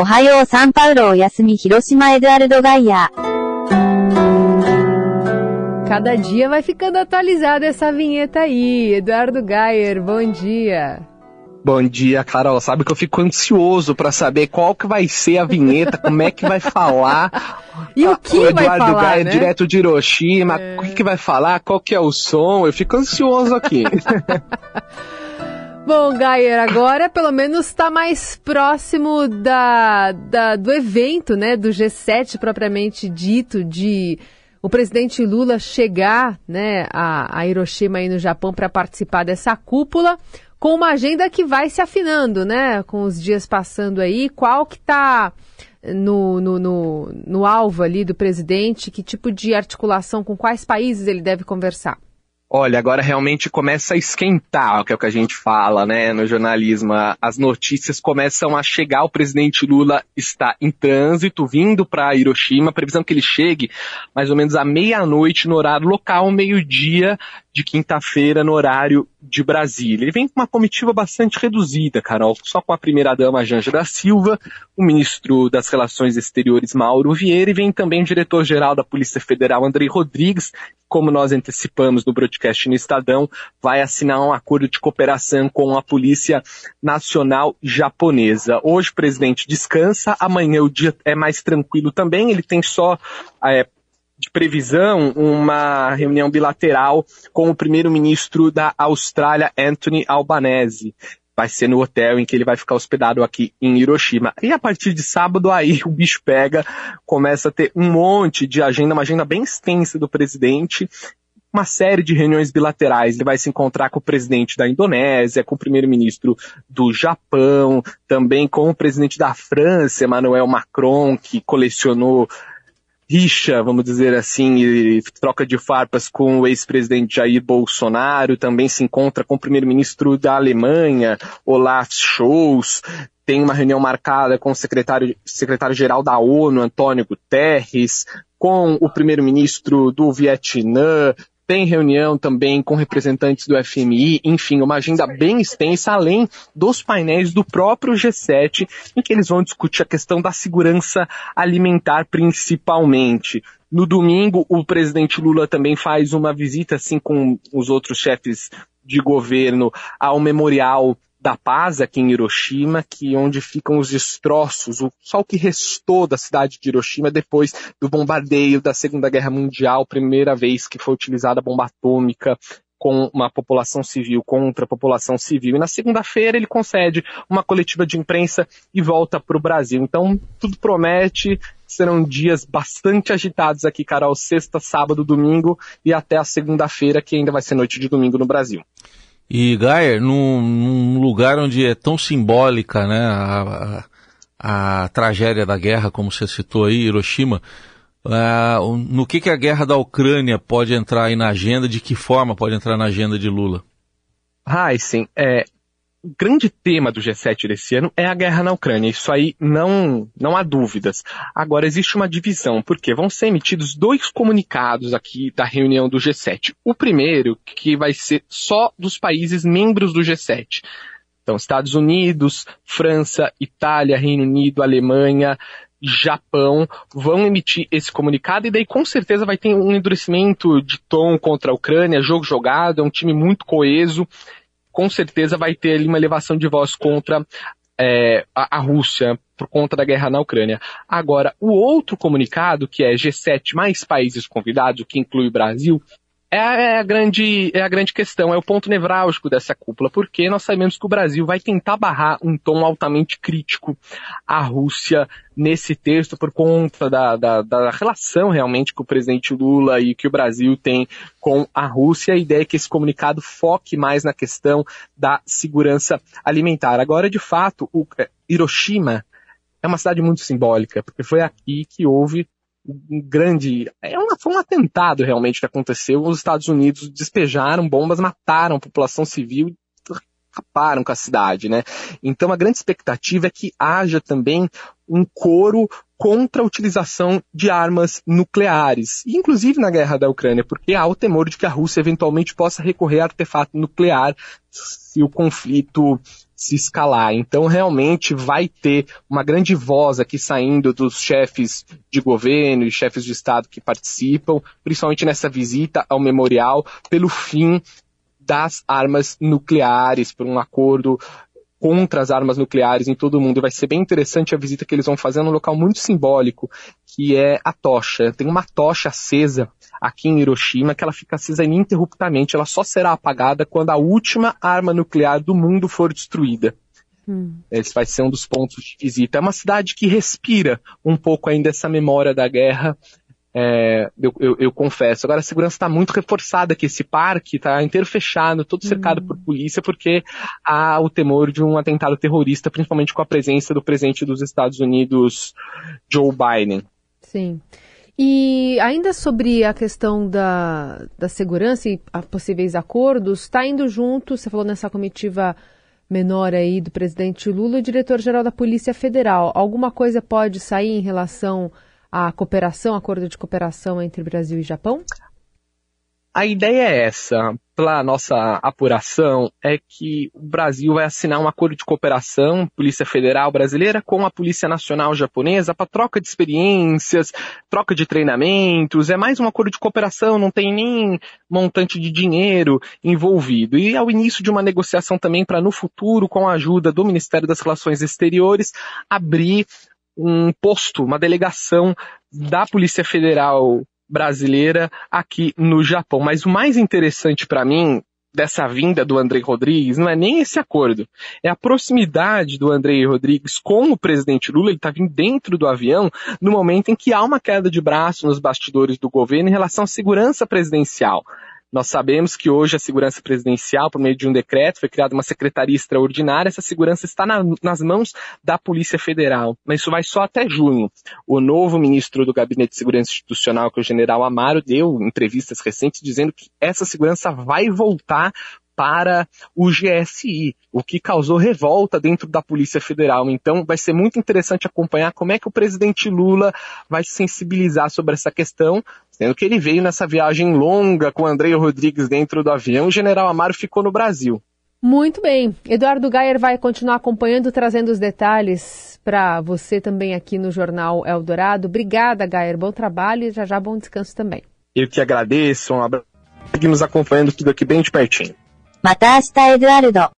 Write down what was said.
Ohayou São Paulo, Yasumi Hiroshima Eduardo Gaia. Cada dia vai ficando atualizada essa vinheta aí. Eduardo Gayer, bom dia. Bom dia, Carol. Sabe que eu fico ansioso para saber qual que vai ser a vinheta, como é que vai falar. E o que o vai Eduardo falar, Gaia, né? direto de Hiroshima, É. o que, que vai falar, qual que é o som, eu fico ansioso aqui. Bom, Gayer, agora pelo menos está mais próximo da, da- do evento, né, do G7 propriamente dito, de o presidente Lula chegar, né, a, a Hiroshima aí no Japão para participar dessa cúpula, com uma agenda que vai se afinando, né, com os dias passando aí. Qual que está no, no, no, no alvo ali do presidente? Que tipo de articulação com quais países ele deve conversar? Olha, agora realmente começa a esquentar, que é o que a gente fala, né, no jornalismo. As notícias começam a chegar. O presidente Lula está em trânsito, vindo para Hiroshima. Previsão que ele chegue mais ou menos à meia-noite no horário local, meio-dia de quinta-feira no horário de Brasília. Ele vem com uma comitiva bastante reduzida, Carol, só com a primeira-dama Janja da Silva, o ministro das Relações Exteriores Mauro Vieira e vem também o diretor-geral da Polícia Federal Andrei Rodrigues, como nós antecipamos no broadcast no Estadão, vai assinar um acordo de cooperação com a Polícia Nacional Japonesa. Hoje o presidente descansa, amanhã o dia é mais tranquilo também, ele tem só é, de previsão uma reunião bilateral com o primeiro-ministro da Austrália, Anthony Albanese. Vai ser no hotel em que ele vai ficar hospedado aqui em Hiroshima. E a partir de sábado aí o bicho pega, começa a ter um monte de agenda, uma agenda bem extensa do presidente, uma série de reuniões bilaterais. Ele vai se encontrar com o presidente da Indonésia, com o primeiro-ministro do Japão, também com o presidente da França, Emmanuel Macron, que colecionou rixa, vamos dizer assim, e troca de farpas com o ex-presidente Jair Bolsonaro, também se encontra com o primeiro-ministro da Alemanha, Olaf Scholz, tem uma reunião marcada com o secretário, secretário-geral da ONU, Antônio Guterres, com o primeiro-ministro do Vietnã, tem reunião também com representantes do FMI, enfim, uma agenda bem extensa, além dos painéis do próprio G7, em que eles vão discutir a questão da segurança alimentar principalmente. No domingo, o presidente Lula também faz uma visita, assim com os outros chefes de governo, ao memorial da paz aqui em Hiroshima, que onde ficam os destroços, o, só o que restou da cidade de Hiroshima depois do bombardeio da Segunda Guerra Mundial, primeira vez que foi utilizada a bomba atômica com uma população civil contra a população civil. E na segunda-feira ele concede uma coletiva de imprensa e volta para o Brasil. Então tudo promete, serão dias bastante agitados aqui, Carol, sexta, sábado, domingo e até a segunda-feira, que ainda vai ser noite de domingo no Brasil. E Gayer, num, num, lugar onde é tão simbólica né, a, a, a, tragédia da guerra, como você citou aí, Hiroshima, uh, no que, que a guerra da Ucrânia pode entrar aí na agenda, de que forma pode entrar na agenda de Lula? Ah, sim. É, o grande tema do G7 desse ano é a guerra na Ucrânia. Isso aí não, não há dúvidas. Agora, existe uma divisão, porque vão ser emitidos dois comunicados aqui da reunião do G7. O primeiro, que vai ser só dos países membros do G7. Então, Estados Unidos, França, Itália, Reino Unido, Alemanha, Japão vão emitir esse comunicado e daí com certeza vai ter um endurecimento de tom contra a Ucrânia, jogo jogado, é um time muito coeso com certeza vai ter ali uma elevação de voz contra é, a, a, Rússia por conta da guerra na Ucrânia. Agora, o outro comunicado, que é G7 mais países convidados, o que inclui o Brasil, é a, é a, grande, é a grande questão, é o ponto nevrálgico dessa cúpula, porque nós sabemos que o Brasil vai tentar barrar um tom altamente crítico à Rússia nesse texto por conta da, da, da relação realmente que o presidente Lula e que o Brasil tem com a Rússia. A ideia é que esse comunicado foque mais na questão da segurança alimentar. Agora, de fato, o Hiroshima é uma cidade muito simbólica, porque foi aqui que houve um grande. É uma, foi um atentado realmente que aconteceu. Os Estados Unidos despejaram bombas, mataram a população civil acabaram com a cidade, né? Então a grande expectativa é que haja também um coro contra a utilização de armas nucleares, inclusive na guerra da Ucrânia, porque há o temor de que a Rússia eventualmente possa recorrer a artefato nuclear se o conflito se escalar. Então, realmente vai ter uma grande voz aqui saindo dos chefes de governo e chefes de Estado que participam, principalmente nessa visita ao memorial, pelo fim das armas nucleares, por um acordo contra as armas nucleares em todo o mundo. Vai ser bem interessante a visita que eles vão fazer num local muito simbólico, que é a tocha. Tem uma tocha acesa aqui em Hiroshima que ela fica acesa ininterruptamente. Ela só será apagada quando a última arma nuclear do mundo for destruída. Hum. Esse vai ser um dos pontos de visita. É uma cidade que respira um pouco ainda essa memória da guerra é, eu, eu, eu, confesso. Agora a segurança está muito reforçada aqui. Esse parque está inteiro fechado, todo cercado uhum. por polícia, porque há o temor de um atentado terrorista, principalmente com a presença do presidente dos Estados Unidos, Joe Biden. Sim. E ainda sobre a questão da, da segurança e possíveis acordos, está indo junto, você falou nessa comitiva menor aí do presidente Lula, o diretor-geral da Polícia Federal. Alguma coisa pode sair em relação a cooperação, acordo de cooperação entre Brasil e Japão? A ideia é essa, pela nossa apuração, é que o Brasil vai assinar um acordo de cooperação, Polícia Federal Brasileira, com a Polícia Nacional Japonesa, para troca de experiências, troca de treinamentos, é mais um acordo de cooperação, não tem nem montante de dinheiro envolvido. E é o início de uma negociação também para, no futuro, com a ajuda do Ministério das Relações Exteriores, abrir um posto, uma delegação da Polícia Federal brasileira aqui no Japão. Mas o mais interessante para mim dessa vinda do Andrei Rodrigues não é nem esse acordo, é a proximidade do Andrei Rodrigues com o presidente Lula. Ele está vindo dentro do avião no momento em que há uma queda de braço nos bastidores do governo em relação à segurança presidencial. Nós sabemos que hoje a segurança presidencial, por meio de um decreto, foi criada uma secretaria extraordinária. Essa segurança está na, nas mãos da Polícia Federal, mas isso vai só até junho. O novo ministro do Gabinete de Segurança Institucional, que é o general Amaro, deu entrevistas recentes dizendo que essa segurança vai voltar para o GSI, o que causou revolta dentro da Polícia Federal. Então, vai ser muito interessante acompanhar como é que o presidente Lula vai se sensibilizar sobre essa questão, é Sendo que ele veio nessa viagem longa com Andrei Rodrigues dentro do avião, o general Amaro ficou no Brasil. Muito bem. Eduardo Gayer vai continuar acompanhando, trazendo os detalhes para você também aqui no Jornal Eldorado. Obrigada, Gayer. Bom trabalho e já já bom descanso também. Eu que agradeço. Um abraço. Seguimos acompanhando tudo aqui bem de pertinho. Mata Eduardo.